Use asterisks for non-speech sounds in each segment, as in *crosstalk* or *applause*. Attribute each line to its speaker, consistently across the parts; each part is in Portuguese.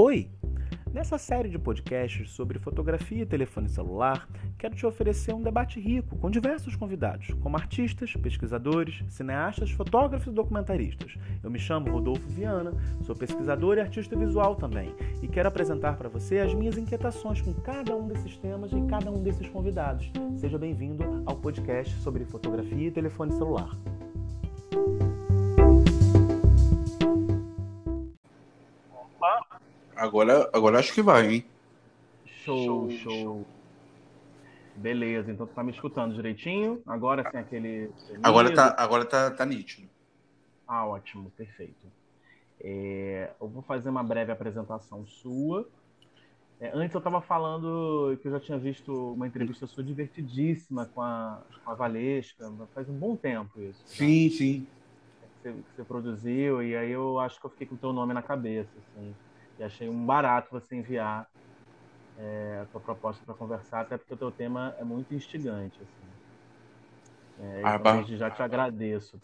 Speaker 1: Oi! Nessa série de podcasts sobre fotografia e telefone celular, quero te oferecer um debate rico com diversos convidados, como artistas, pesquisadores, cineastas, fotógrafos e documentaristas. Eu me chamo Rodolfo Viana, sou pesquisador e artista visual também, e quero apresentar para você as minhas inquietações com cada um desses temas e cada um desses convidados. Seja bem-vindo ao podcast sobre fotografia e telefone celular.
Speaker 2: Agora, agora acho que vai, hein?
Speaker 1: Show, show. show. Beleza, então tu tá me escutando direitinho? Agora sem aquele.
Speaker 2: Agora tá, agora tá, tá nítido.
Speaker 1: Ah, ótimo, perfeito. É, eu vou fazer uma breve apresentação sua. É, antes eu estava falando que eu já tinha visto uma entrevista sua divertidíssima com a, com a Valesca, faz um bom tempo isso.
Speaker 2: Sim, sim.
Speaker 1: Que você, que você, produziu, e aí eu acho que eu fiquei com o teu nome na cabeça, assim. E achei um barato você enviar é, a tua proposta para conversar, até porque o teu tema é muito instigante. Assim. É, ah, então, já te agradeço.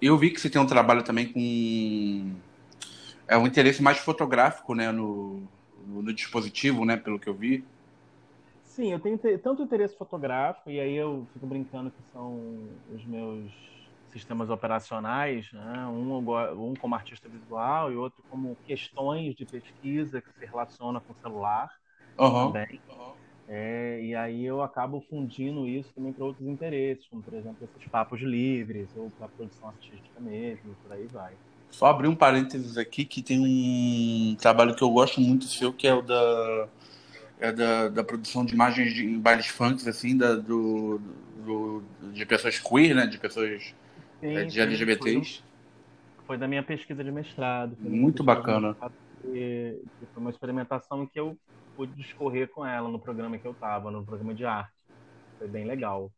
Speaker 2: Eu vi que você tem um trabalho também com é um interesse mais fotográfico, né, no, no, no dispositivo, né, pelo que eu vi.
Speaker 1: Sim, eu tenho tanto interesse fotográfico e aí eu fico brincando que são os meus sistemas operacionais, né? um, um como artista visual e outro como questões de pesquisa que se relaciona com o celular
Speaker 2: uhum. também.
Speaker 1: Uhum. É, e aí eu acabo fundindo isso também para outros interesses, como por exemplo esses papos livres ou para produção artística mesmo, por aí vai.
Speaker 2: Só abrir um parênteses aqui que tem um trabalho que eu gosto muito seu, que é o da, é da, da produção de imagens de, em bailes funk, assim, da, do, do, de pessoas queer, né? De pessoas sim, é, de LGBTs.
Speaker 1: Foi, foi, da minha pesquisa de mestrado.
Speaker 2: Muito bacana.
Speaker 1: Que foi uma experimentação que eu pude discorrer com ela no programa que eu estava, no programa de arte. Foi bem legal.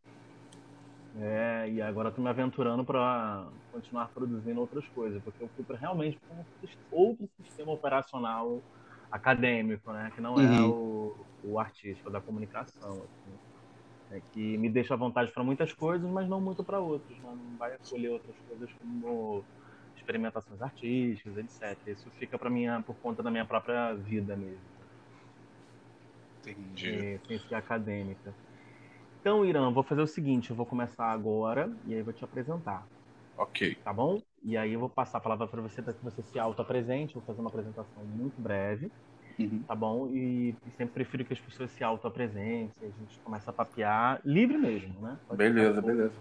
Speaker 1: É, e agora estou me aventurando para continuar produzindo outras coisas, porque eu fui para realmente para outro sistema operacional acadêmico, né, que não é uhum. é o, o artístico, da comunicação. Assim é, que me deixa à vontade para muitas coisas, mas não muito para outras. Né? Não vai acolher outras coisas como experimentações artísticas, etc. Isso fica para mim por conta da minha própria vida mesmo.
Speaker 2: Entendi.
Speaker 1: Ser acadêmica. Então, Irã, vou fazer o seguinte: eu vou começar agora e aí vou te apresentar.
Speaker 2: Ok.
Speaker 1: Tá bom? E aí eu vou passar a palavra para você para que você se auto-apresente. Vou fazer uma apresentação muito breve. Uhum. Tá bom? E, e, sempre prefiro que as pessoas se auto-apresentem, a gente começa a papear livre mesmo, né?
Speaker 2: Pode beleza, beleza.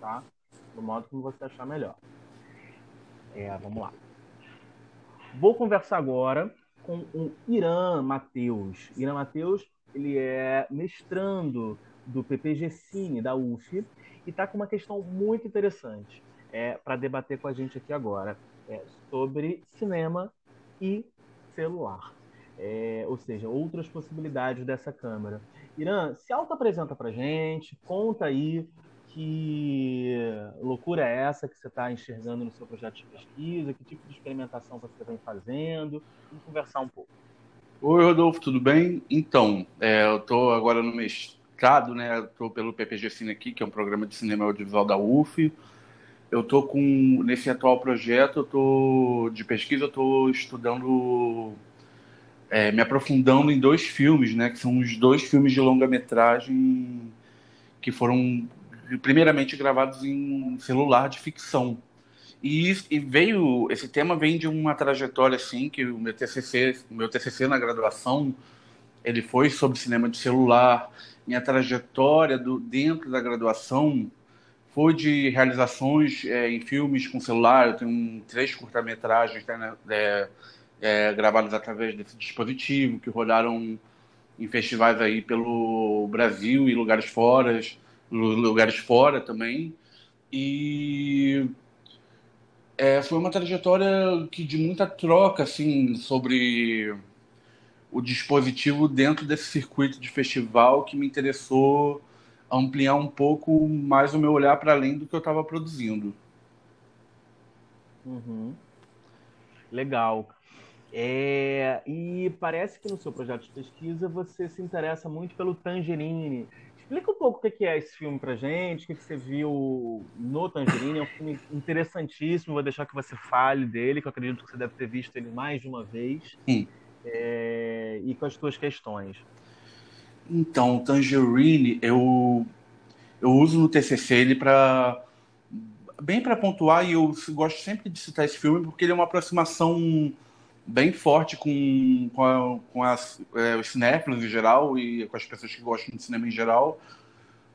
Speaker 1: Tá? Do modo como você achar melhor. É, vamos lá. Vou conversar agora com o Irã Matheus. Irã Matheus, ele é mestrando do PPG Cine, da UF, e está com uma questão muito interessante é, para debater com a gente aqui agora. É, sobre cinema e celular é, ou seja, outras possibilidades dessa câmera. Irã, se auto-apresenta para gente, conta aí que loucura é essa que você está enxergando no seu projeto de pesquisa, que tipo de experimentação você vem fazendo, vamos conversar um pouco.
Speaker 2: Oi, Rodolfo, tudo bem? Então, é, eu estou agora no mestrado, né? Estou pelo PPG Cine aqui, que é um programa de cinema audiovisual da UF. Eu estou com nesse atual projeto, eu de pesquisa, eu estou estudando é, me aprofundando em dois filmes, né? Que são os dois filmes de longa-metragem que foram primeiramente gravados em celular de ficção. E, e, veio esse tema vem de uma trajetória assim que o meu TCC, o meu TCC na graduação, ele foi sobre cinema de celular. Minha trajetória do dentro da graduação foi de realizações é, em filmes com celular. Eu tenho três curta-metragens né, é, é, gravados através desse dispositivo, que rodaram em festivais aí pelo Brasil e lugares fora, lugares fora também. E é, foi uma trajetória que de muita troca assim sobre o dispositivo dentro desse circuito de festival que me interessou ampliar um pouco mais o meu olhar para além do que eu estava produzindo.
Speaker 1: Uhum. Legal. É, e parece que no seu projeto de pesquisa você se interessa muito pelo Tangerine, Explica um pouco o que é esse filme pra gente, o que você viu no Tangerine. É um filme interessantíssimo, vou deixar que você fale dele, que eu acredito que você deve ter visto ele mais de uma vez.
Speaker 2: Sim.
Speaker 1: É... E com as suas questões.
Speaker 2: Então, Tangerine, eu, eu uso no TCC ele para bem para pontuar e eu gosto sempre de citar esse filme porque ele é uma aproximação bem forte com, com, a, com as, é, os cinéfilos em geral e com as pessoas que gostam de cinema em geral,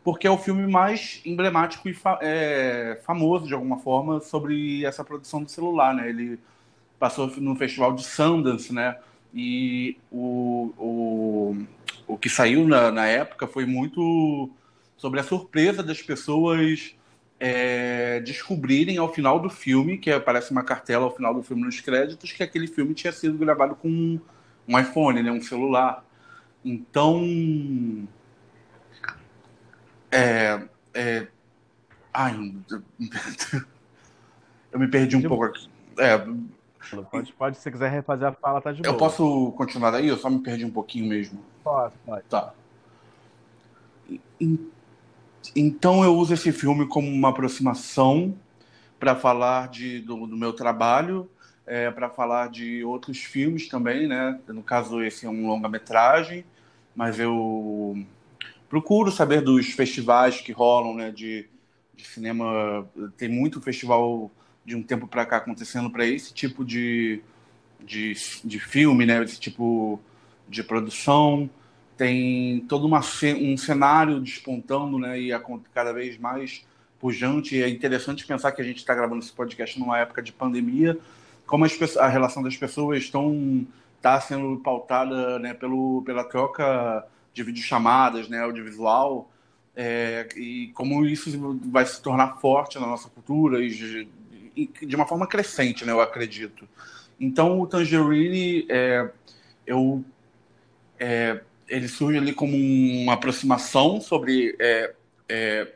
Speaker 2: porque é o filme mais emblemático e fa é, famoso, de alguma forma, sobre essa produção do celular, né? Ele passou no Festival de Sundance, né? E o, o, o que saiu na, na época foi muito sobre a surpresa das pessoas é, descobrirem ao final do filme, que aparece uma cartela ao final do filme nos créditos, que aquele filme tinha sido gravado com um, um iPhone, né, um celular. Então. É, é, ai, eu me perdi um de pouco aqui. É,
Speaker 1: pode, pode, se você quiser refazer a fala, tá de boa.
Speaker 2: Eu posso continuar daí? Eu só me perdi um pouquinho mesmo.
Speaker 1: Pode, pode.
Speaker 2: Tá. Então então eu uso esse filme como uma aproximação para falar de, do, do, meu trabalho, é, para falar de outros filmes também, né? No caso, esse é um longa-metragem, mas eu procuro saber dos festivais que rolam, né? De, de cinema. Tem muito festival de um tempo para cá acontecendo para esse tipo de, de, de filme, né? Esse tipo de produção tem todo uma, um cenário despontando, né, e cada vez mais pujante. É interessante pensar que a gente está gravando esse podcast numa época de pandemia, como a relação das pessoas estão está sendo pautada, né, pelo, pela troca de videochamadas, né, audiovisual, é, e como isso vai se tornar forte na nossa cultura e, e de uma forma crescente, né, eu acredito. Então, o Tangerine, é, eu é, ele surge ali como uma aproximação sobre é, é,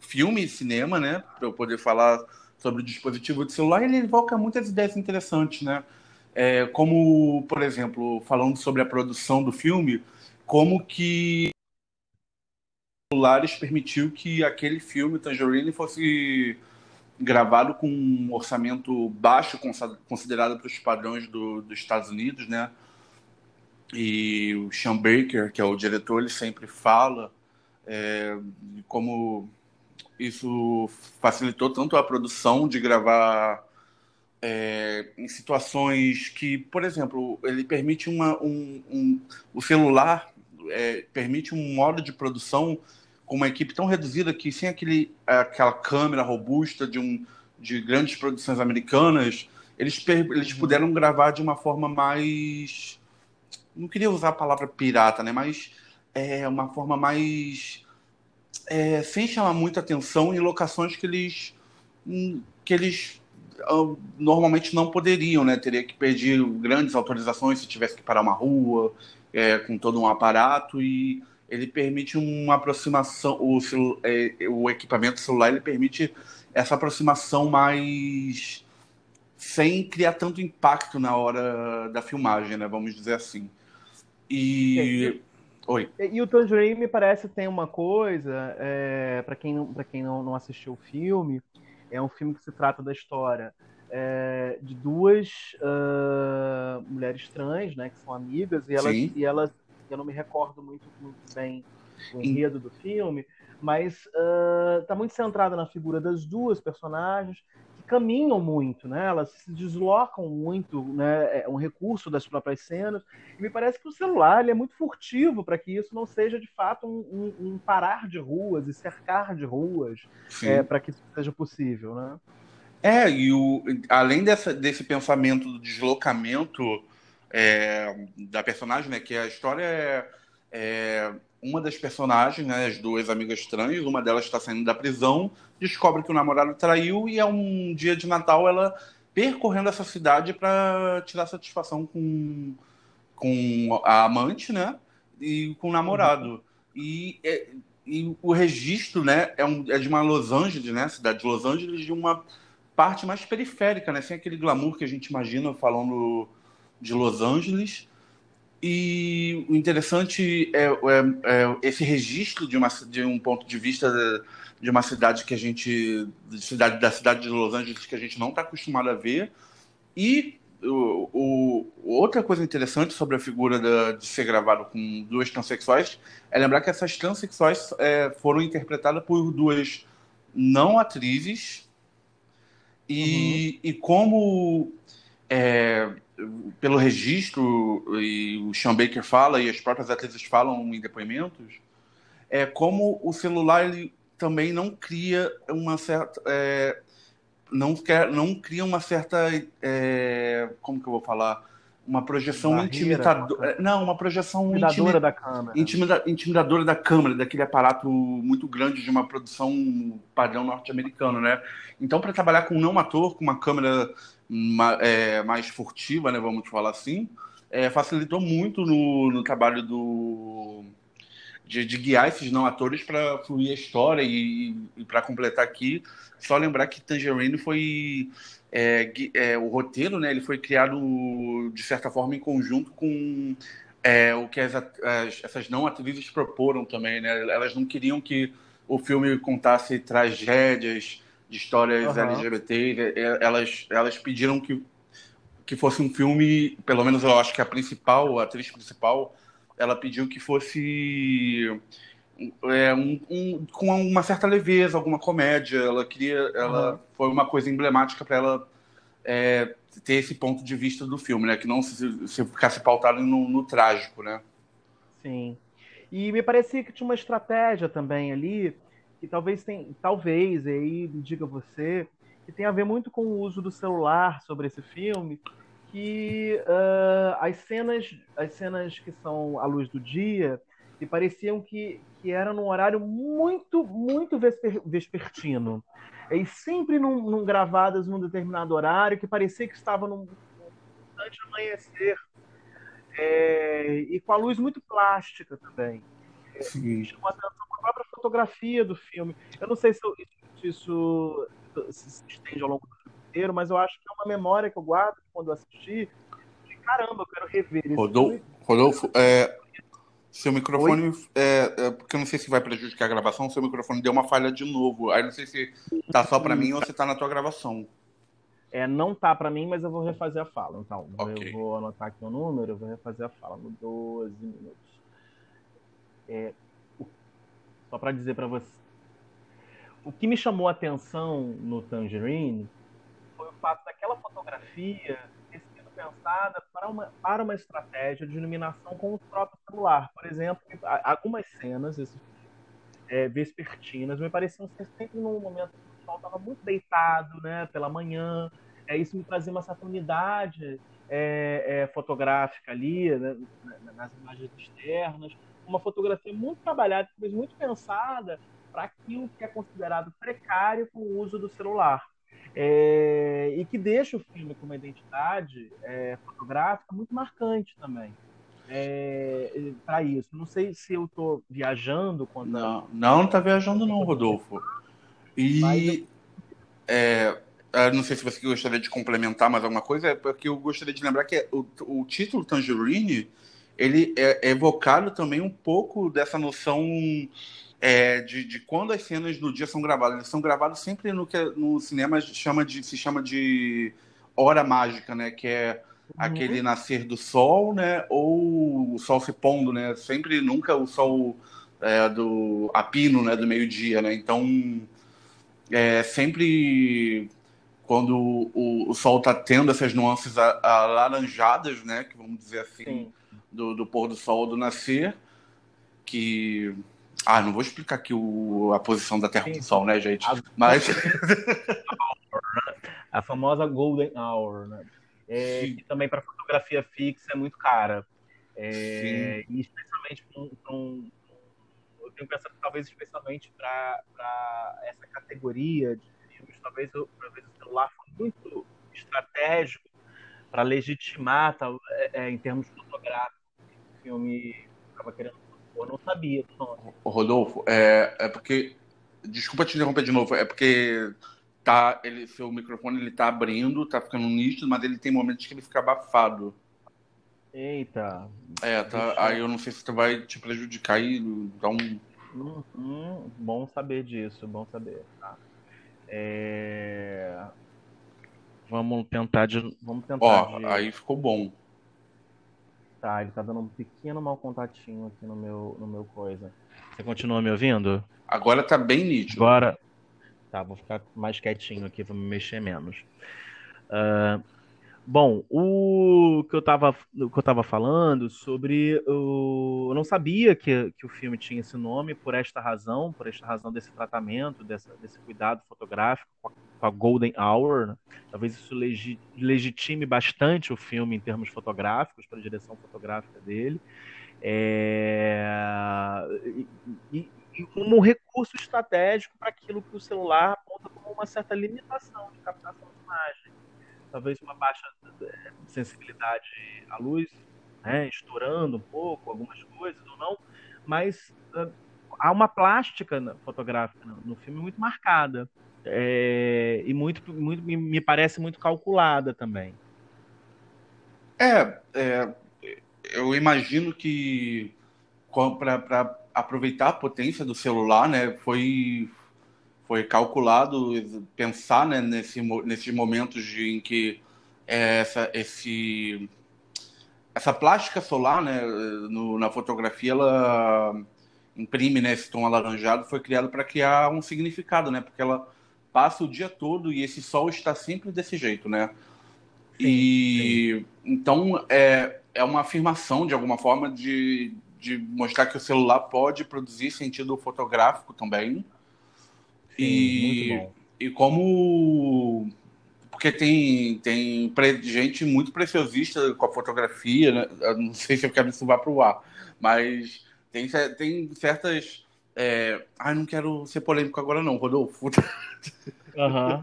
Speaker 2: filme e cinema, né? Para eu poder falar sobre o dispositivo de celular. Ele evoca muitas ideias interessantes, né? É, como, por exemplo, falando sobre a produção do filme, como que celulares permitiu que aquele filme, Tangerine, fosse gravado com um orçamento baixo considerado para os padrões do, dos Estados Unidos, né? E o Sean Baker, que é o diretor, ele sempre fala é, como isso facilitou tanto a produção de gravar é, em situações que, por exemplo, ele permite uma, um, um o celular é, permite um modo de produção com uma equipe tão reduzida que sem aquele, aquela câmera robusta de, um, de grandes produções americanas, eles, eles uhum. puderam gravar de uma forma mais não queria usar a palavra pirata, né? Mas é uma forma mais é, sem chamar muita atenção em locações que eles hum, que eles uh, normalmente não poderiam, né? Teria que pedir grandes autorizações se tivesse que parar uma rua é, com todo um aparato e ele permite uma aproximação o, é, o equipamento celular ele permite essa aproximação mais sem criar tanto impacto na hora da filmagem, né? Vamos dizer assim. E. Oi.
Speaker 1: E o Tangerine me parece tem uma coisa, é, para quem, não, quem não, não assistiu o filme, é um filme que se trata da história é, de duas uh, mulheres trans, né, que são amigas, e elas, e elas, eu não me recordo muito, muito bem o enredo do filme, mas está uh, muito centrada na figura das duas personagens, caminham muito, né? Elas se deslocam muito, né? É um recurso das próprias cenas. E me parece que o celular é muito furtivo para que isso não seja de fato um, um, um, parar de ruas e cercar de ruas é, para que isso seja possível, né?
Speaker 2: É, e o, além dessa, desse pensamento do deslocamento é, da personagem, né? Que a história é, é uma das personagens, né, as duas amigas trans, uma delas está saindo da prisão, descobre que o namorado traiu e é um dia de Natal ela percorrendo essa cidade para tirar satisfação com, com a amante, né, e com o namorado. E, é, e o registro, né, é, um, é de uma Los Angeles, né, cidade de Los Angeles, de uma parte mais periférica, né, sem aquele glamour que a gente imagina falando de Los Angeles e o interessante é, é, é, esse registro de, uma, de um ponto de vista de, uma cidade que a gente, cidade, da cidade de Los Angeles que a gente não está acostumado a ver. E o, o, outra coisa interessante sobre a figura da, de ser gravado com duas transexuais é lembrar que essas transexuais é, foram interpretadas por duas não atrizes e, uhum. e como é, pelo registro, e o Sean Baker fala, e as próprias atrizes falam em depoimentos, é como o celular ele também não cria uma certa. É, não, quer, não cria uma certa. É, como que eu vou falar? Uma projeção intimidadora. Não, uma projeção
Speaker 1: intimidadora da câmera.
Speaker 2: Intimida, intimidadora da câmera, daquele aparato muito grande de uma produção padrão norte-americano, né? Então, para trabalhar com um não ator, com uma câmera é, mais furtiva, né, vamos falar assim, é, facilitou muito no, no trabalho do de, de, guiar esses não atores para fluir a história e, e para completar aqui, só lembrar que Tangerine foi é, é, o roteiro, né? Ele foi criado de certa forma em conjunto com é, o que as, as, essas não atrizes proporam também, né? Elas não queriam que o filme contasse tragédias de histórias uhum. LGBT. Elas, elas pediram que, que fosse um filme, pelo menos eu acho que a principal, a atriz principal, ela pediu que fosse é, um, um, com uma certa leveza, alguma comédia. Ela queria, ela uhum. foi uma coisa emblemática para ela é, ter esse ponto de vista do filme, né? Que não se, se ficasse pautado no, no trágico, né?
Speaker 1: Sim. E me parecia que tinha uma estratégia também ali que talvez tem, talvez, aí me diga você, que tem a ver muito com o uso do celular sobre esse filme, que uh, as cenas, as cenas que são à luz do dia, que pareciam que, que eram num horário muito, muito vesper, vespertino. E sempre num, num, gravadas num determinado horário, que parecia que estava num instante amanhecer. É, e com a luz muito plástica também. Sim. Chamou a atenção a própria fotografia do filme. Eu não sei se isso, se estende ao longo do filme inteiro, mas eu acho que é uma memória que eu guardo quando eu assisti. De, caramba, eu quero rever esse
Speaker 2: Rodolfo. Rodolfo é, seu microfone, é, é, porque eu não sei se vai prejudicar a gravação, seu microfone deu uma falha de novo. Aí não sei se tá só para mim ou se tá na tua gravação.
Speaker 1: É, não tá para mim, mas eu vou refazer a fala. Então, okay. eu vou anotar aqui o número, eu vou refazer a fala no 12 minutos. É, só para dizer para você. O que me chamou a atenção no Tangerine fato daquela fotografia ter sido pensada para uma, para uma estratégia de iluminação com o próprio celular. Por exemplo, algumas cenas é, vespertinas me pareciam ser sempre num momento que o sol estava muito deitado, né, pela manhã. É, isso me trazia uma certa unidade é, é, fotográfica ali, né, nas imagens externas uma fotografia muito trabalhada, muito pensada para aquilo que é considerado precário com o uso do celular. É, e que deixa o filme com uma identidade é, fotográfica muito marcante também. É, para isso. Não sei se eu estou viajando quando.
Speaker 2: Não, não está viajando, não, Rodolfo. E. É, não sei se você gostaria de complementar mais alguma coisa, é porque eu gostaria de lembrar que o, o título Tangerine ele é evocado também um pouco dessa noção é, de, de, quando as cenas do dia são gravadas. Eles são gravados sempre no que no cinema chama de, se chama de hora mágica, né? Que é uhum. aquele nascer do sol, né? Ou o sol se pondo, né? Sempre, nunca o sol é, do a pino, né? Do meio-dia, né? Então, é, sempre quando o, o sol está tendo essas nuances alaranjadas, né? Que vamos dizer assim. Sim do, do pôr do sol ou do nascer, que. Ah, não vou explicar aqui o, a posição da Terra do Sol, né, gente? A... Mas. *laughs*
Speaker 1: a famosa Golden Hour, né? É, que também para fotografia fixa é muito cara. É, e especialmente para um, eu tenho pensado talvez especialmente para essa categoria de filmes, talvez, talvez o celular foi muito estratégico para legitimar tal, é, é, em termos fotográficos filme estava querendo eu não sabia
Speaker 2: O Rodolfo, é, é porque. Desculpa te interromper de novo, é porque tá, ele, seu microfone ele tá abrindo, tá ficando nítido, mas ele tem momentos que ele fica abafado.
Speaker 1: Eita.
Speaker 2: É, tá. Aí eu não sei se tu vai te prejudicar e dar um.
Speaker 1: Hum, hum, bom saber disso, bom saber. Tá. É... Vamos tentar de. Vamos tentar.
Speaker 2: Ó,
Speaker 1: de...
Speaker 2: aí ficou bom.
Speaker 1: Tá, ele tá dando um pequeno mau contatinho aqui no meu, no meu coisa. Você continua me ouvindo?
Speaker 2: Agora tá bem nítido.
Speaker 1: Agora. Tá, vou ficar mais quietinho aqui, vou me mexer menos. Uh, Bom, o que eu estava que eu tava falando sobre o eu não sabia que, que o filme tinha esse nome por esta razão, por esta razão desse tratamento, dessa, desse cuidado fotográfico com a, Golden Hour. Né? Talvez isso legi, legitime bastante o filme em termos fotográficos, para a direção fotográfica dele. É, e, e, como um recurso estratégico para aquilo que o celular aponta como uma certa limitação de captação de imagem talvez uma baixa é, sensibilidade à luz, né, estourando um pouco algumas coisas ou não, mas há uma plástica fotográfica no, filme muito marcada é, e muito, muito me parece muito calculada também.
Speaker 2: É, é eu imagino que para aproveitar a potência do celular, né, foi foi calculado pensar né, nesse, nesses momentos de, em que é, essa, esse, essa plástica solar né, no, na fotografia ela imprime né, esse tom alaranjado foi criado para criar um significado, né? Porque ela passa o dia todo e esse sol está sempre desse jeito, né? Sim, e sim. então é, é uma afirmação de alguma forma de, de mostrar que o celular pode produzir sentido fotográfico também e, e como. Porque tem, tem gente muito preciosista com a fotografia, né? Não sei se eu quero isso vá para o ar, mas tem, tem certas. É... Ai, não quero ser polêmico agora, não, Rodolfo.
Speaker 1: Uhum.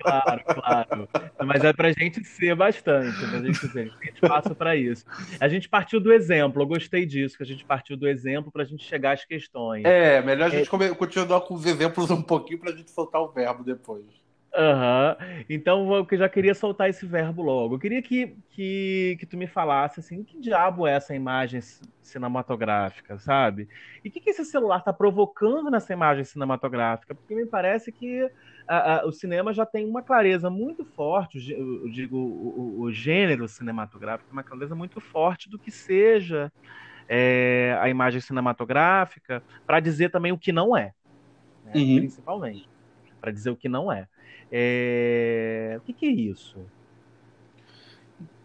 Speaker 1: Claro, claro. Mas é pra gente ser bastante, pra gente ser. Tem espaço para isso. A gente partiu do exemplo, eu gostei disso, que a gente partiu do exemplo pra gente chegar às questões.
Speaker 2: É, melhor a gente é... continuar com os exemplos um pouquinho pra gente soltar o verbo depois.
Speaker 1: Uhum. Então eu já queria soltar esse verbo logo. Eu queria que, que, que tu me falasse assim, que diabo é essa imagem cinematográfica, sabe? E o que, que esse celular está provocando nessa imagem cinematográfica? Porque me parece que a, a, o cinema já tem uma clareza muito forte, eu digo, o, o, o gênero cinematográfico, uma clareza muito forte do que seja é, a imagem cinematográfica, para dizer também o que não é, né? uhum. principalmente, para dizer o que não é. É... O que, que é isso?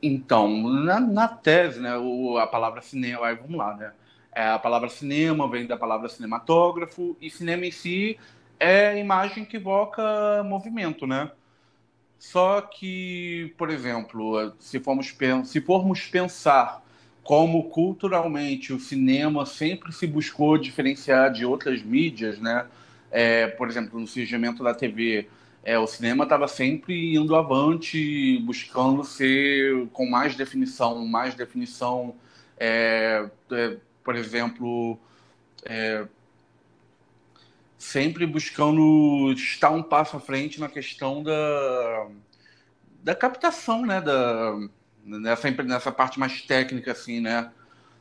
Speaker 2: Então, na, na tese, né, o, a palavra cinema, aí vamos lá, né? É, a palavra cinema vem da palavra cinematógrafo, e cinema em si é imagem que evoca movimento, né? Só que, por exemplo, se formos, se formos pensar como culturalmente o cinema sempre se buscou diferenciar de outras mídias, né? É, por exemplo, no surgimento da TV, é, o cinema estava sempre indo avante, buscando ser com mais definição, mais definição. É, é por exemplo, é, sempre buscando estar um passo à frente na questão da, da captação, né? Da, nessa, nessa parte mais técnica, assim, né?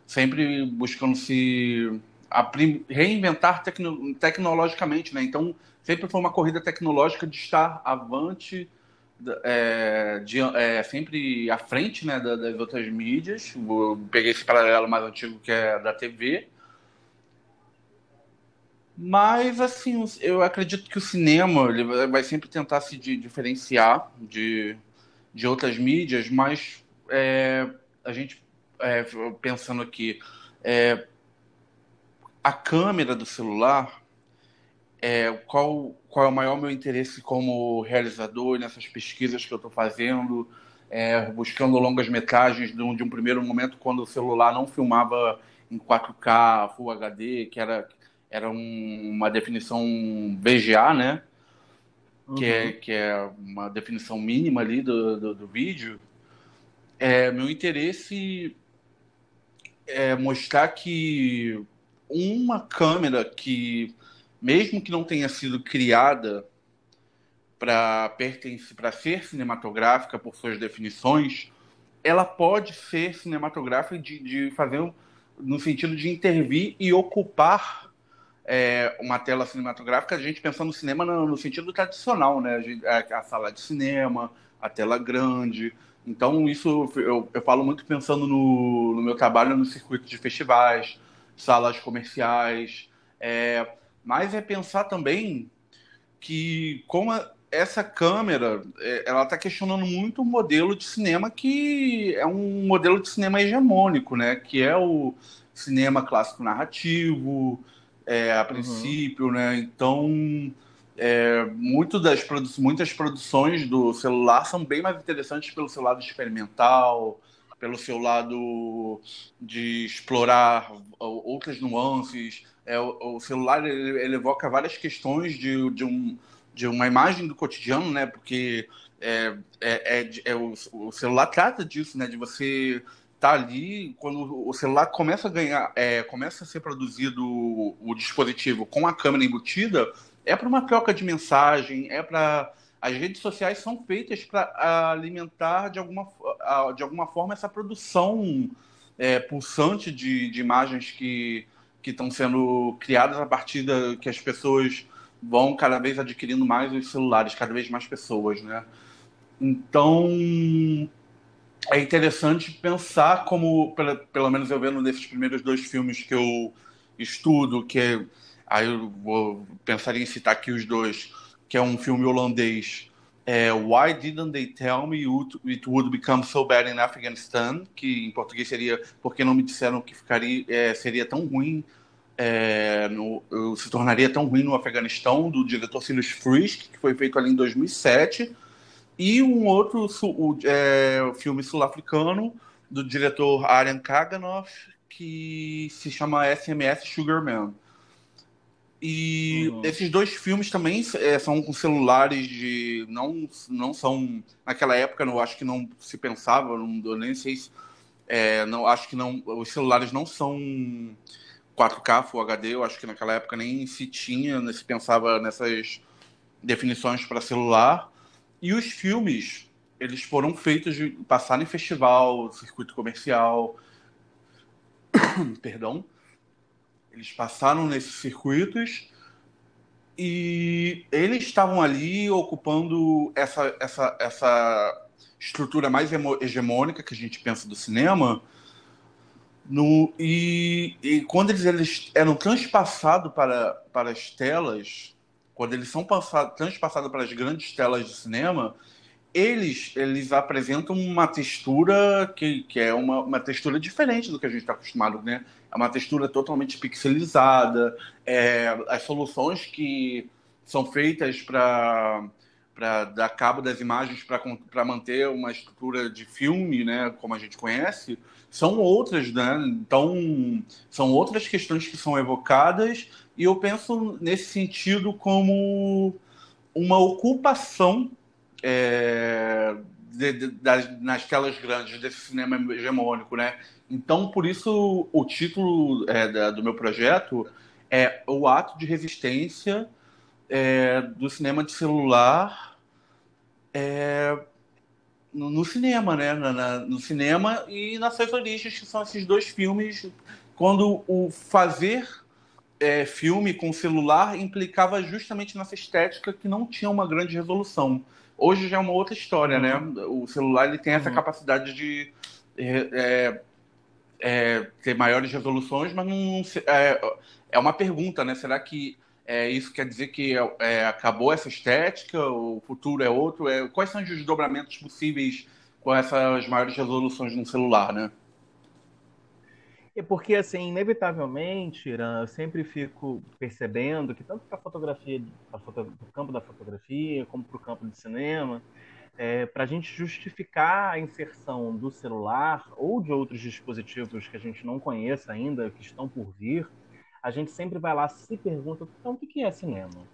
Speaker 2: Sempre buscando se reinventar tecno, tecnologicamente, né? Então, sempre foi uma corrida tecnológica de estar avante, é, de, é, sempre à frente né, das outras mídias. Eu peguei esse paralelo mais antigo que é da TV, mas, assim, eu acredito que o cinema ele vai sempre tentar se diferenciar de, de outras mídias, mas é, a gente, é, pensando aqui, é, a câmera do celular, é, qual, qual é o maior meu interesse como realizador nessas pesquisas que eu estou fazendo, é, buscando longas metragens de um, de um primeiro momento quando o celular não filmava em 4K, Full HD, que era era um, uma definição VGA, né? Uhum. Que, é, que é uma definição mínima ali do, do, do vídeo. É, meu interesse é mostrar que uma câmera que, mesmo que não tenha sido criada para ser cinematográfica por suas definições, ela pode ser cinematográfica de, de fazer no sentido de intervir e ocupar é, uma tela cinematográfica, a gente pensando no cinema no, no sentido tradicional, né? A, a, sala de cinema, a tela grande. Então, isso eu, eu falo muito pensando no, no meu trabalho no circuito de festivais, salas comerciais, é, mas é pensar também que como essa câmera é, ela está questionando muito o modelo de cinema que é um modelo de cinema hegemônico, né? Que é o cinema clássico narrativo, é, a uhum. princípio, uhum. né? Então, é, muito das produ muitas produções do celular são bem mais interessantes pelo seu lado experimental, pelo seu lado de explorar outras nuances. É, o, celular ele, ele, evoca várias questões de, de, um, de uma imagem do cotidiano, né? Porque é, é, é, é o, o, celular trata disso, né? De você estar tá ali quando o celular começa a ganhar, é, começa a ser produzido o, o dispositivo com a câmera embutida, é para uma troca de mensagem, é para as redes sociais são feitas para alimentar de alguma, de alguma forma essa produção é, pulsante de, de imagens que estão sendo criadas a partir da que as pessoas vão cada vez adquirindo mais os celulares, cada vez mais pessoas, né? Então é interessante pensar como, pelo, pelo menos eu vendo nesses primeiros dois filmes que eu estudo, que aí eu vou pensaria em citar aqui os dois, que é um filme holandês é Why Didn't They Tell Me It Would Become So Bad in Afghanistan, que em português seria Porque Não Me Disseram Que ficaria, é, Seria Tão Ruim, é, no, se tornaria tão ruim no Afeganistão, do diretor Silas Frisk, que foi feito ali em 2007, e um outro o, é, filme sul-africano do diretor Aryan Kaganoff, que se chama SMS Sugarman. E uhum. esses dois filmes também é, são com celulares de. Não, não são. Naquela época, eu acho que não se pensava, não, eu nem sei se. É, não, acho que não. Os celulares não são 4K Full HD, eu acho que naquela época nem se tinha, nem se pensava nessas definições para celular. E os filmes, eles foram feitos de passar em festival, circuito comercial. *coughs* Perdão eles passaram nesses circuitos e eles estavam ali ocupando essa, essa, essa estrutura mais hegemônica que a gente pensa do cinema. No, e, e quando eles, eles eram transpassados para, para as telas, quando eles são passado, transpassados para as grandes telas de cinema, eles, eles apresentam uma textura que, que é uma, uma textura diferente do que a gente está acostumado, né? É uma textura totalmente pixelizada, é, as soluções que são feitas para dar cabo das imagens para manter uma estrutura de filme, né, como a gente conhece, são outras, né? Então, são outras questões que são evocadas e eu penso nesse sentido como uma ocupação é, de, de, das, nas telas grandes desse cinema hegemônico, né? Então, por isso, o título é, da, do meu projeto é o ato de resistência é, do cinema de celular é, no, no, cinema, né? Na, na, no cinema e nas suas origens, que são esses dois filmes, quando o fazer é, filme com celular implicava justamente nessa estética que não tinha uma grande resolução. Hoje já é uma outra história, né? uhum. O celular ele tem essa uhum. capacidade de é, é, é, ter maiores resoluções, mas não é, é uma pergunta, né? Será que é, isso quer dizer que é, acabou essa estética? O futuro é outro? É, quais são os desdobramentos possíveis com essas maiores resoluções no celular, né?
Speaker 1: É porque, assim, inevitavelmente, Irã, eu sempre fico percebendo que tanto para a fotografia, para o campo da fotografia, como para o campo de cinema, é, para a gente justificar a inserção do celular ou de outros dispositivos que a gente não conheça ainda, que estão por vir, a gente sempre vai lá se pergunta, então, o que é cinema?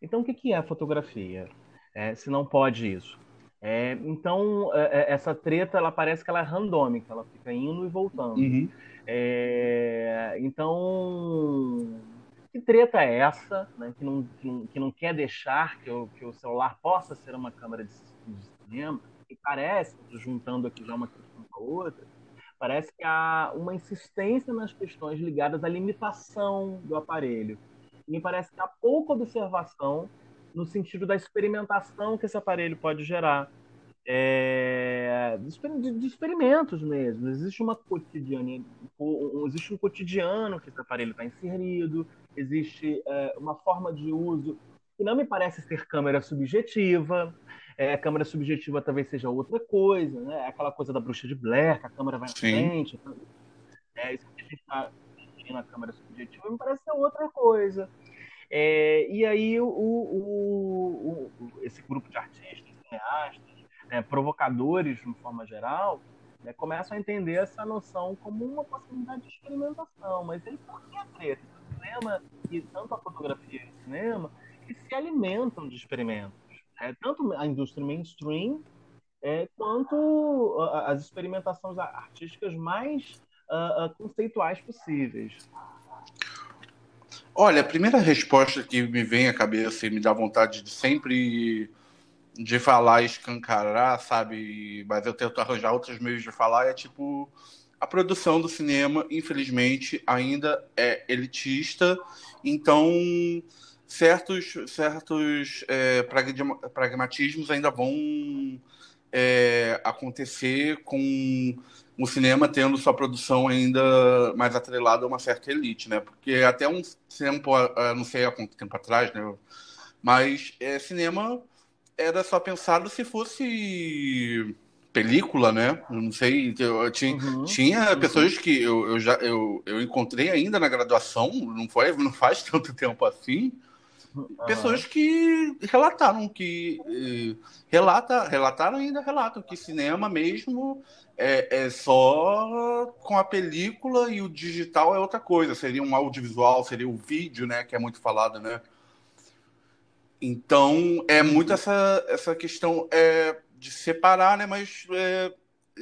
Speaker 1: Então, o que é fotografia? É, se não pode isso. É, então, é, é, essa treta, ela parece que ela é randômica, ela fica indo e voltando. Uhum. É, então, que treta é essa, né, que, não, que, não, que, não, quer deixar que o, que o celular possa ser uma câmera de, de cinema? E parece, juntando aqui já uma questão com a outra, parece que há uma insistência nas questões ligadas à limitação do aparelho. E me parece que há pouca observação no sentido da experimentação que esse aparelho pode gerar. É, de, experimentos mesmo. Existe uma cotidiana, existe um cotidiano que esse aparelho está inserido, existe é, uma forma de uso que não me parece ser câmera subjetiva. É, a câmera subjetiva talvez seja outra coisa, né? É aquela coisa da bruxa de Blair, que a câmera vai na frente. É, isso que a gente está na câmera subjetiva me parece ser outra coisa. É, e aí o, o, o, esse grupo de artistas, cineastas, né, provocadores de uma forma geral, né, começam a entender essa noção como uma possibilidade de experimentação. Mas aí por que a treta? O cinema e tanto a fotografia e o cinema que se alimentam de experimentos. É, tanto a indústria mainstream é, quanto as experimentações artísticas mais conceituais possíveis.
Speaker 2: Olha, a primeira resposta que me vem à cabeça e me dá vontade de sempre de falar escancarar, sabe? Mas eu tento arranjar outros meios de falar, é tipo a produção do cinema, infelizmente, ainda é elitista, então certos certos é, pragmatismos ainda vão é, acontecer com o cinema tendo sua produção ainda mais atrelada a uma certa elite, né? Porque até um tempo, não sei há quanto tempo atrás, né? Mas é, cinema era só pensado se fosse película, né? não sei, eu, tinha, uhum, tinha uhum. pessoas que eu, eu já eu, eu encontrei ainda na graduação, não foi, não faz *laughs* tanto tempo assim, pessoas que relataram que eh, relata, relataram ainda relatam que cinema mesmo é, é, só com a película e o digital é outra coisa. Seria um audiovisual, seria o vídeo, né? Que é muito falado, né? Então é muito essa, essa questão é, de separar, né? Mas é,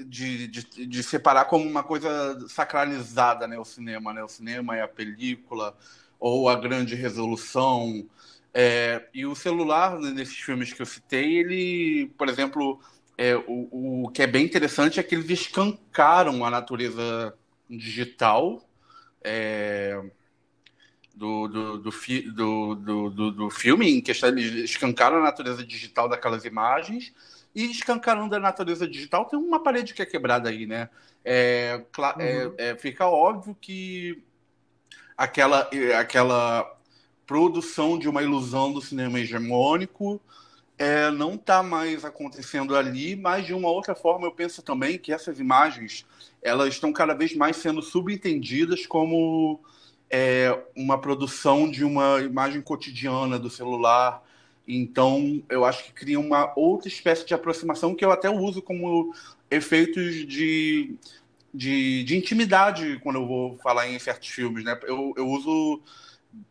Speaker 2: de, de, de, separar como uma coisa sacralizada, né? O cinema, né? O cinema é a película ou a grande resolução. É, e o celular, né, nesses filmes que eu citei, ele, por exemplo, é, o, o que é bem interessante é que eles escancaram a natureza digital é, do, do, do, fi, do, do, do, filme, em questão, eles escancaram a natureza digital daquelas imagens e escancarando a natureza digital, tem uma parede que é quebrada aí, né? É, uhum. é, é, fica óbvio que aquela, aquela produção de uma ilusão do cinema hegemônico é, não está mais acontecendo ali, mas de uma outra forma eu penso também que essas imagens elas estão cada vez mais sendo subentendidas como é, uma produção de uma imagem cotidiana do celular. Então, eu acho que cria uma outra espécie de aproximação que eu até uso como efeitos de, de, de intimidade quando eu vou falar em certos filmes. Né? Eu, eu uso,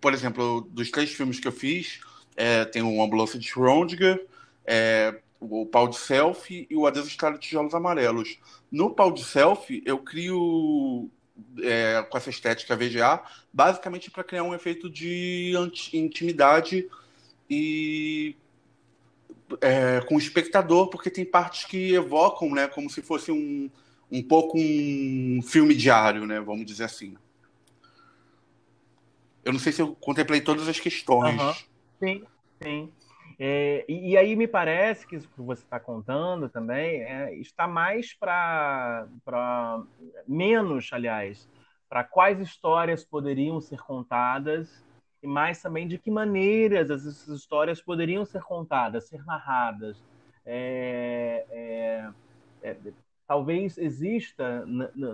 Speaker 2: por exemplo, dos três filmes que eu fiz, é, tem o Ambulância de Schrödinger, é, o pau de selfie e o Adeus Estrada de Tijolos Amarelos. No pau de selfie, eu crio, é, com essa estética VGA, basicamente para criar um efeito de intimidade e é, com o espectador, porque tem partes que evocam, né, como se fosse um, um pouco um filme diário, né, vamos dizer assim. Eu não sei se eu contemplei todas as questões. Uhum.
Speaker 1: Sim, sim. É, e, e, aí me parece que isso que você está contando também é, está mais para menos, aliás, para quais histórias poderiam ser contadas e mais também de que maneiras essas histórias poderiam ser contadas, ser narradas. É, é, é talvez exista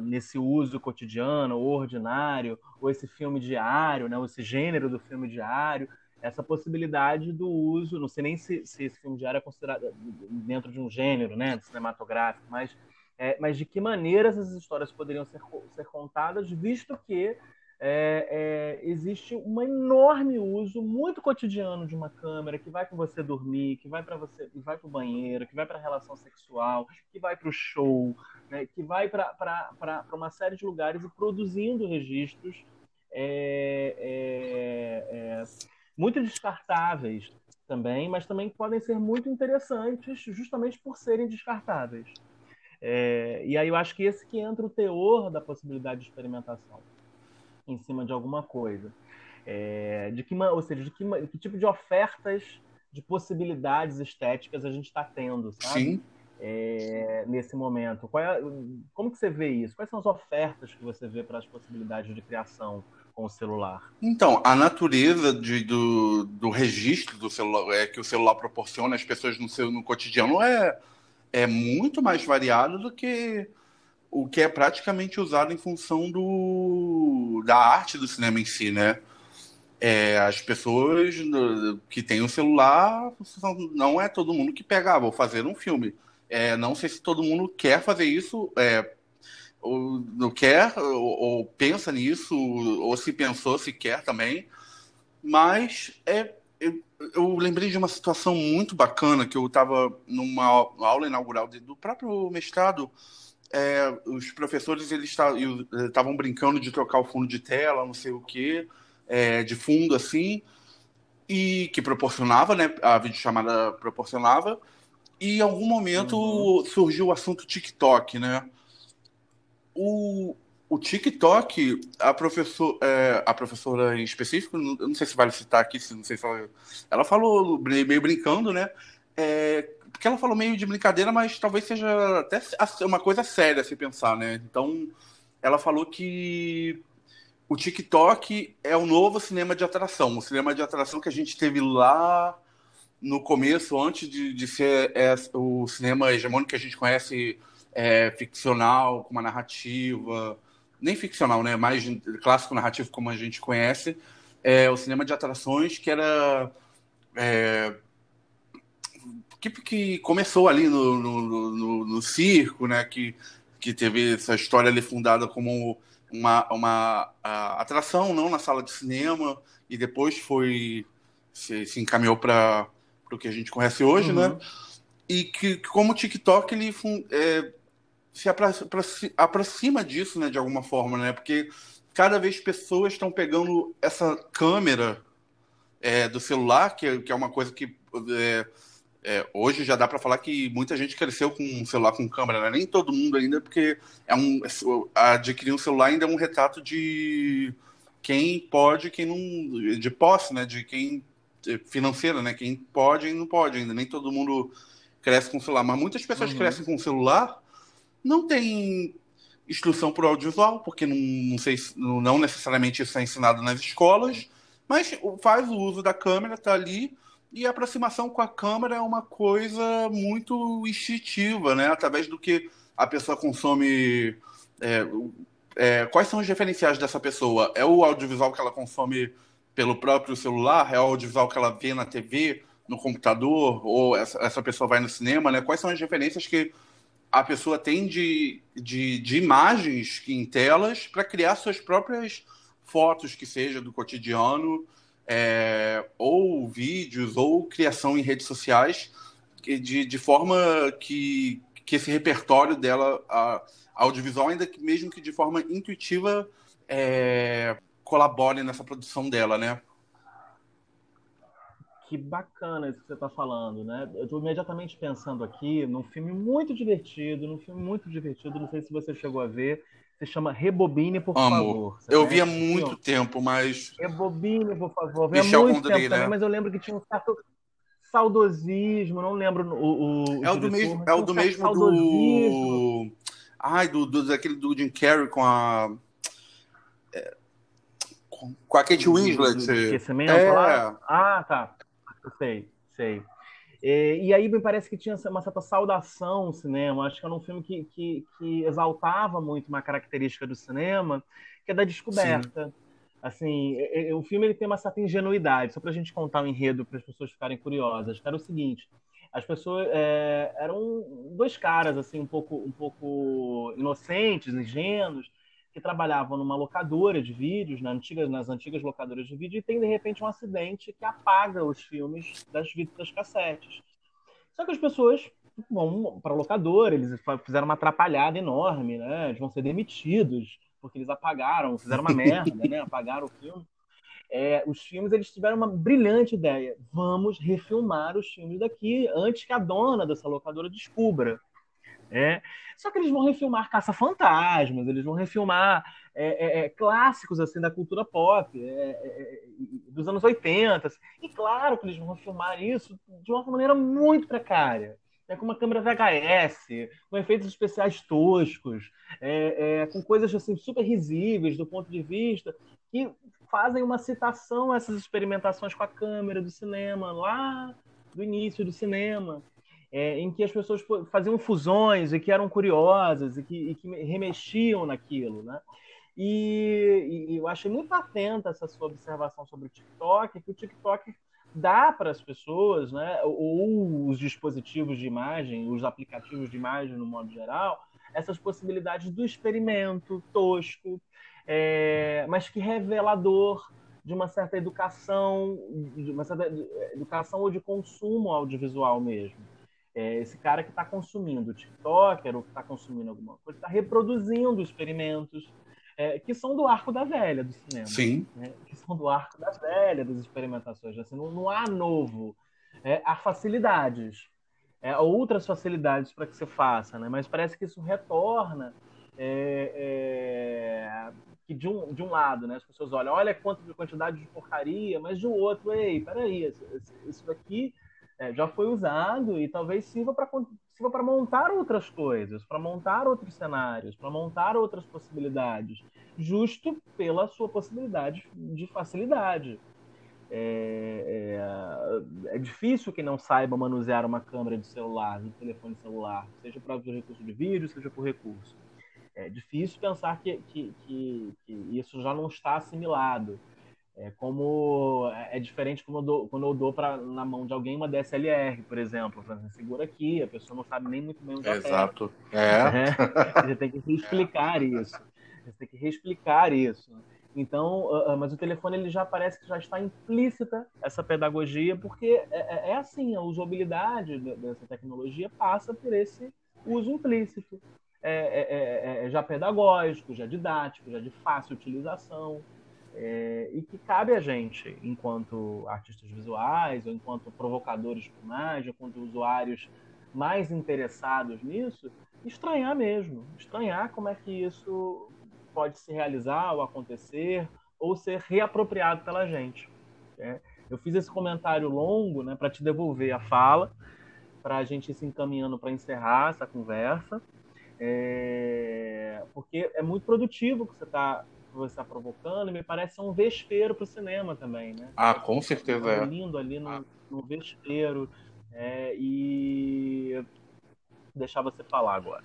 Speaker 1: nesse uso cotidiano, ordinário, ou esse filme diário, né, ou esse gênero do filme diário, essa possibilidade do uso, não sei nem se, se esse filme diário é considerado dentro de um gênero né, cinematográfico, mas, é, mas de que maneira essas histórias poderiam ser, ser contadas, visto que é, é, existe um enorme uso muito cotidiano de uma câmera que vai com você dormir, que vai para você, que vai para o banheiro, que vai para a relação sexual, que vai para o show, né, que vai para uma série de lugares e produzindo registros é, é, é muito descartáveis também, mas também podem ser muito interessantes justamente por serem descartáveis. É, e aí eu acho que esse que entra o teor da possibilidade de experimentação em cima de alguma coisa. É, de que, ou seja, de que, que, tipo de ofertas de possibilidades estéticas a gente está tendo, sabe? Sim. É, nesse momento. É, como que você vê isso? Quais são as ofertas que você vê para as possibilidades de criação com o celular?
Speaker 2: Então, a natureza de, do, do registro do celular é, que o celular proporciona às pessoas no seu no cotidiano é, é muito mais variado do que o que é praticamente usado em função do, da arte do cinema em si, né? É, as pessoas que têm o um celular, não é todo mundo que pega, ah, vou fazer um filme. É, não sei se todo mundo quer fazer isso, é, ou não quer, ou, ou, pensa nisso, ou se pensou, se quer também. Mas é, eu, eu lembrei de uma situação muito bacana que eu estava numa aula inaugural do próprio mestrado é, os professores eles estavam brincando de trocar o fundo de tela, não sei o que, é, de fundo assim, e que proporcionava, né? A videochamada proporcionava. E em algum momento uhum. surgiu o assunto TikTok, né? O, o TikTok, a, professor, é, a professora em específico, não sei se vale citar aqui, não sei se ela, ela falou meio brincando, né? É, porque ela falou meio de brincadeira, mas talvez seja até uma coisa séria se pensar, né? Então, ela falou que o TikTok é o novo cinema de atração, o cinema de atração que a gente teve lá no começo, antes de, de ser é, o cinema hegemônico que a gente conhece, é, ficcional, com uma narrativa, nem ficcional, né? Mais clássico narrativo como a gente conhece, é o cinema de atrações que era é, que, que começou ali no, no, no, no, circo, né? Que, que teve essa história ali fundada como uma, uma atração, não na sala de cinema, e depois foi se, se encaminhou para o que a gente conhece hoje, né? uhum. né? E que, como o TikTok ele é, se aproxima disso, né? De alguma forma, né? Porque cada vez pessoas estão pegando essa câmera é, do celular, que é, que é uma coisa que é, é, hoje já dá para falar que muita gente cresceu com um celular com câmera, né? nem todo mundo ainda, porque é um, adquirir um celular ainda é um retrato de quem pode, quem não, de posse, né? De quem financeira, né? Quem pode e não pode ainda. Nem todo mundo cresce com celular, mas muitas pessoas uhum. crescem com celular, não tem instrução por audiovisual, porque não, não sei, não necessariamente isso é ensinado nas escolas, mas faz o uso da câmera, tá ali e a aproximação com a câmera é uma coisa muito instintiva, né? Através do que a pessoa consome. É, é, quais são os referenciais dessa pessoa? É o audiovisual que ela consome pelo próprio celular? É o audiovisual que ela vê na TV, no computador? Ou essa, essa pessoa vai no cinema, né? Quais são as referências que a pessoa tem de, de, de imagens em telas para criar suas próprias fotos, que seja do cotidiano? é, ou vídeos, ou criação em redes sociais, de, de forma que, que esse repertório dela, a, audiovisual, ainda que mesmo que de forma intuitiva, é, colabore nessa produção dela, né?
Speaker 1: Que bacana isso que você está falando, né? Eu estou imediatamente pensando aqui num filme muito divertido, num filme muito divertido, não sei se você chegou a ver, se chama Rebobine, por
Speaker 2: Amo.
Speaker 1: favor.
Speaker 2: eu vi há muito tempo, mas.
Speaker 1: Rebobine, por favor. Vi há muito Gondry, tempo né? também, mas eu lembro que tinha um certo saudosismo, não lembro o.
Speaker 2: o é o do mesmo, é o do mesmo do. Ai, do, do, daquele do Jim Carrey com a. É, com a Kate Winslet.
Speaker 1: Esquecimento? É. Ah, tá. Sei, sei. É, e aí me parece que tinha uma certa saudação ao cinema. Acho que era um filme que, que, que exaltava muito uma característica do cinema, que é da descoberta. Sim. Assim, é, é, o filme ele tem uma certa ingenuidade. Só para a gente contar o um enredo para as pessoas ficarem curiosas. Que era o seguinte: as pessoas é, eram dois caras assim um pouco um pouco inocentes, ingênuos, que trabalhavam numa locadora de vídeos, na antiga, nas antigas locadoras de vídeo, e tem de repente um acidente que apaga os filmes das fitas cassetes. Só que as pessoas vão para a locadora, eles fizeram uma atrapalhada enorme, né? Eles vão ser demitidos porque eles apagaram, fizeram uma *laughs* merda, né? Apagaram o filme. É, os filmes eles tiveram uma brilhante ideia. Vamos refilmar os filmes daqui antes que a dona dessa locadora descubra. É. Só que eles vão refilmar Caça-Fantasmas, eles vão refilmar é, é, é clássicos assim da cultura pop, é, é, dos anos 80. Assim. E claro que eles vão refilmar isso de uma maneira muito precária. É com uma câmera VHS, com efeitos especiais toscos, com coisas assim super risíveis do ponto de vista que fazem uma citação a essas experimentações com a câmera do cinema lá do início do cinema é, em que as pessoas faziam fusões e que eram curiosas e que, e que remexiam naquilo, né? E, e, eu achei muito atenta essa sua observação sobre o TikTok, que o TikTok dá para as pessoas, né, ou os dispositivos de imagem, os aplicativos de imagem no modo geral, essas possibilidades do experimento tosco, é, mas que revelador de uma certa educação, de uma certa educação ou de consumo audiovisual mesmo. É, esse cara que está consumindo TikToker ou que está consumindo alguma coisa, está reproduzindo experimentos é, que são do arco da velha do cinema.
Speaker 2: Sim.
Speaker 1: Né? Que são do arco da velha das experimentações. Assim, não, não há novo. É, há facilidades. É, outras facilidades para que você faça, né? mas parece que isso retorna é, é, que de um, de um lado, né? As pessoas olham, olha quanto de quantidade de porcaria, mas de outro, ei, peraí, isso, isso daqui é, já foi usado e talvez sirva para sirva para montar outras coisas, para montar outros cenários, para montar outras possibilidades, justo pela sua possibilidade de facilidade. É, é, é, difícil que não saiba manusear uma câmera de celular, de telefone celular, seja para recurso de vídeo, seja por recurso. É difícil pensar que, que, que, que isso já não está assimilado. É como é, é diferente quando eu dou, quando eu dou pra, na mão de alguém uma DSLR, por exemplo. Você segura aqui, a pessoa não sabe nem muito bem onde
Speaker 2: Exato.
Speaker 1: É. *laughs* é. Você tem que reexplicar isso. Você tem que reexplicar isso. Então, uh, uh, mas o telefone ele já parece que já está implícita essa pedagogia, porque é, é, é assim, a usabilidade dessa tecnologia passa por esse uso implícito. É, é, é, já pedagógico, já didático, já de fácil utilização é, e que cabe a gente, enquanto artistas visuais, ou enquanto provocadores de imagem, enquanto usuários mais interessados nisso, estranhar mesmo, estranhar como é que isso pode se realizar ou acontecer ou ser reapropriado pela gente. É, eu fiz esse comentário longo né, para te devolver a fala, para a gente ir se encaminhando para encerrar essa conversa, é, porque é muito produtivo que você está você está provocando, e me parece um vespeiro para o cinema também, né?
Speaker 2: Ah, com certeza é.
Speaker 1: Lindo ali no, no vespeiro. É, e deixar você falar agora.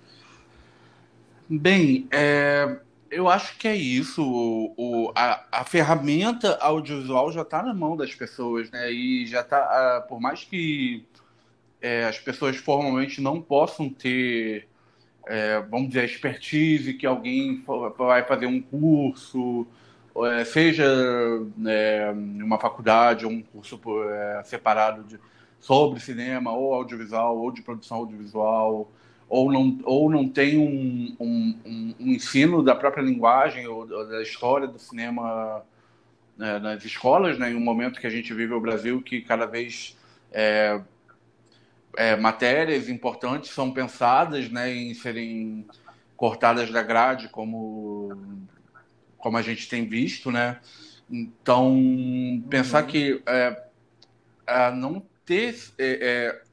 Speaker 2: Bem, é, eu acho que é isso. O, o a, a, ferramenta audiovisual já está na mão das pessoas, né? E já está, por mais que é, as pessoas formalmente não possam ter é, vamos dizer, expertise, que alguém vai fazer um curso, é, seja é, uma faculdade ou um curso é, separado de, sobre cinema ou audiovisual ou de produção audiovisual, ou não, ou não tem um, um, um, ensino da própria linguagem ou da história do cinema né, nas escolas, né, em um momento que a gente vive no Brasil que cada vez é, é, matérias importantes são pensadas né, em serem cortadas da grade, como, como a gente tem visto. Né? Então, pensar uhum. que é, não ter. É, é,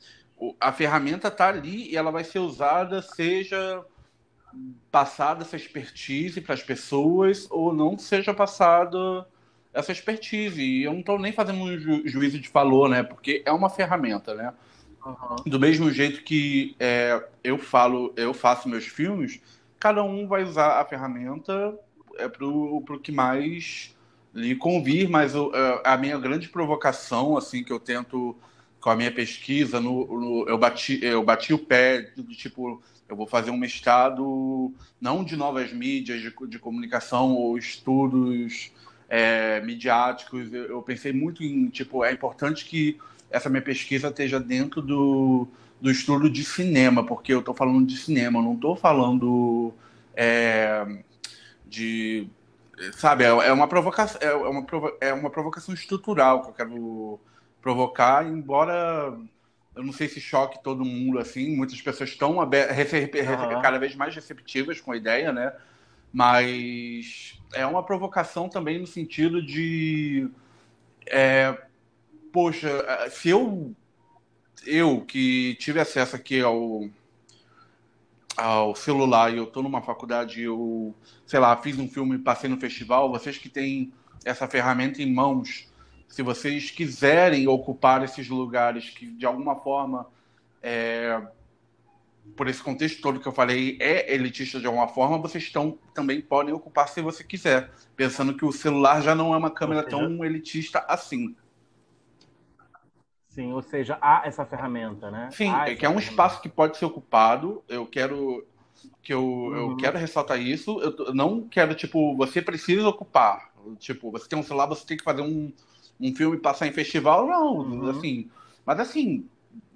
Speaker 2: a ferramenta está ali e ela vai ser usada, seja passada essa expertise para as pessoas ou não seja passada essa expertise. E eu não estou nem fazendo um ju juízo de valor, né? Porque é uma ferramenta, né? Uhum. Do mesmo jeito que é, eu falo, eu faço meus filmes, cada um vai usar a ferramenta é, para o que mais lhe convir, mas o, é, a minha grande provocação, assim, que eu tento com a minha pesquisa, no, no, eu, bati, eu bati o pé de, tipo, eu vou fazer um mestrado não de novas mídias de, de comunicação ou estudos é, midiáticos. Eu, eu, pensei muito em, tipo, é importante que essa minha pesquisa esteja dentro do, do estudo de cinema, porque eu estou falando de cinema, eu não estou falando é, de. Sabe, é, é uma provocação, é uma, é uma provocação estrutural que eu quero provocar, embora eu não sei se choque todo mundo assim, muitas pessoas estão uhum. cada vez mais receptivas com a ideia, né? Mas é uma provocação também no sentido de. É, poxa, se eu, eu que tive acesso aqui ao, ao celular e eu estou numa faculdade, eu, sei lá, fiz um filme, passei no festival, vocês que têm essa ferramenta em mãos, se vocês quiserem ocupar esses lugares que de alguma forma é, por esse contexto todo que eu falei, é elitista de alguma forma, vocês estão, também podem ocupar se você quiser, pensando que o celular já não é uma câmera tão elitista assim.
Speaker 1: Sim, ou seja, há essa ferramenta, né?
Speaker 2: Sim, é que é um espaço que pode ser ocupado. Eu quero que eu, uhum. eu quero ressaltar isso. Eu não quero tipo, você precisa ocupar. Tipo, você tem um celular, você tem que fazer um, um filme passar em festival, não, uhum. assim. Mas assim,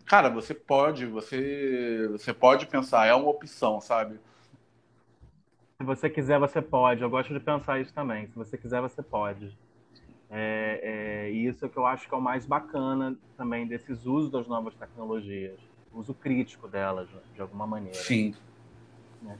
Speaker 2: cara, você pode, você, você pode pensar, é uma opção, sabe?
Speaker 1: Se você quiser, você pode. Eu gosto de pensar isso também. Se você quiser, você pode. É, é, isso é que eu acho que é o mais bacana também desses usos das novas tecnologias. O uso crítico delas, de alguma maneira.
Speaker 2: Sim.
Speaker 1: É.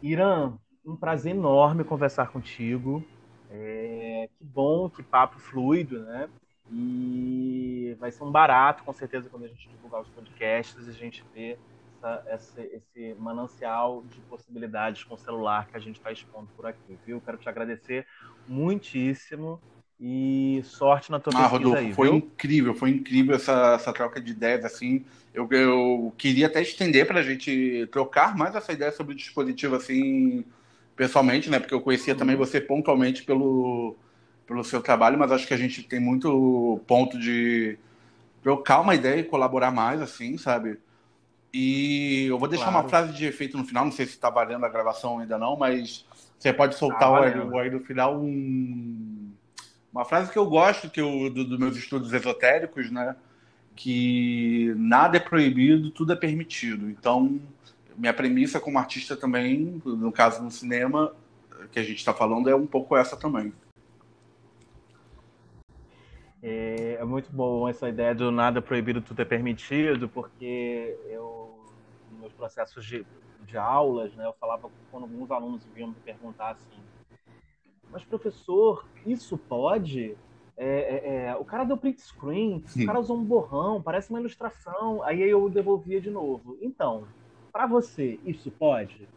Speaker 1: Irã, um prazer enorme conversar contigo. É, que bom, que papo fluido, né? E vai ser um barato, com certeza, quando a gente divulgar os podcasts, a gente vê essa, essa, esse manancial de possibilidades com o celular que a gente está expondo por aqui, viu? Quero te agradecer muitíssimo e sorte na tua ah, Rodolfo, aí,
Speaker 2: foi
Speaker 1: viu?
Speaker 2: incrível, foi incrível essa, essa troca de ideias, assim, eu, eu queria até estender para a gente trocar mais essa ideia sobre o dispositivo, assim, pessoalmente, né, porque eu conhecia também uhum. você pontualmente pelo pelo seu trabalho, mas acho que a gente tem muito ponto de trocar uma ideia e colaborar mais, assim, sabe? E eu vou deixar claro. uma frase de efeito no final, não sei se está valendo a gravação ainda não, mas você pode soltar tá o aí no final um... uma frase que eu gosto que eu, dos do meus estudos esotéricos, né? Que nada é proibido, tudo é permitido. Então, minha premissa como artista também, no caso no cinema, que a gente está falando, é um pouco essa também.
Speaker 1: É, é, muito bom essa ideia do nada proibido, tudo é permitido, porque eu, meus processos de, de aulas, né, eu falava quando alguns alunos vinham me perguntar assim, mas professor, isso pode? É, é, é, o cara deu print screen, Sim. o cara usou um borrão, parece uma ilustração, aí eu devolvia de novo. Então, para você, isso pode?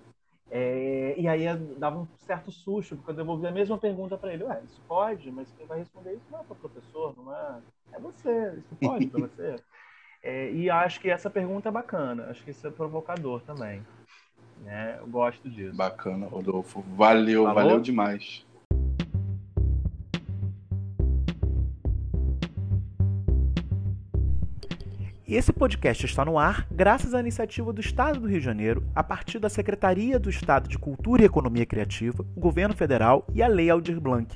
Speaker 1: É, e aí dava um certo susto, porque eu devolvi a mesma pergunta para ele. Ué, isso pode, mas quem vai responder isso não é o professor, não é. É você, isso pode para *laughs* você. É, e acho que essa pergunta é bacana, acho que isso é provocador também. Né? Eu gosto disso.
Speaker 2: Bacana, Rodolfo. Valeu, Falou? valeu demais.
Speaker 1: Esse podcast está no ar graças à iniciativa do Estado do Rio de Janeiro, a partir da Secretaria do Estado de Cultura e Economia Criativa, o Governo Federal e a Lei Aldir Blanc.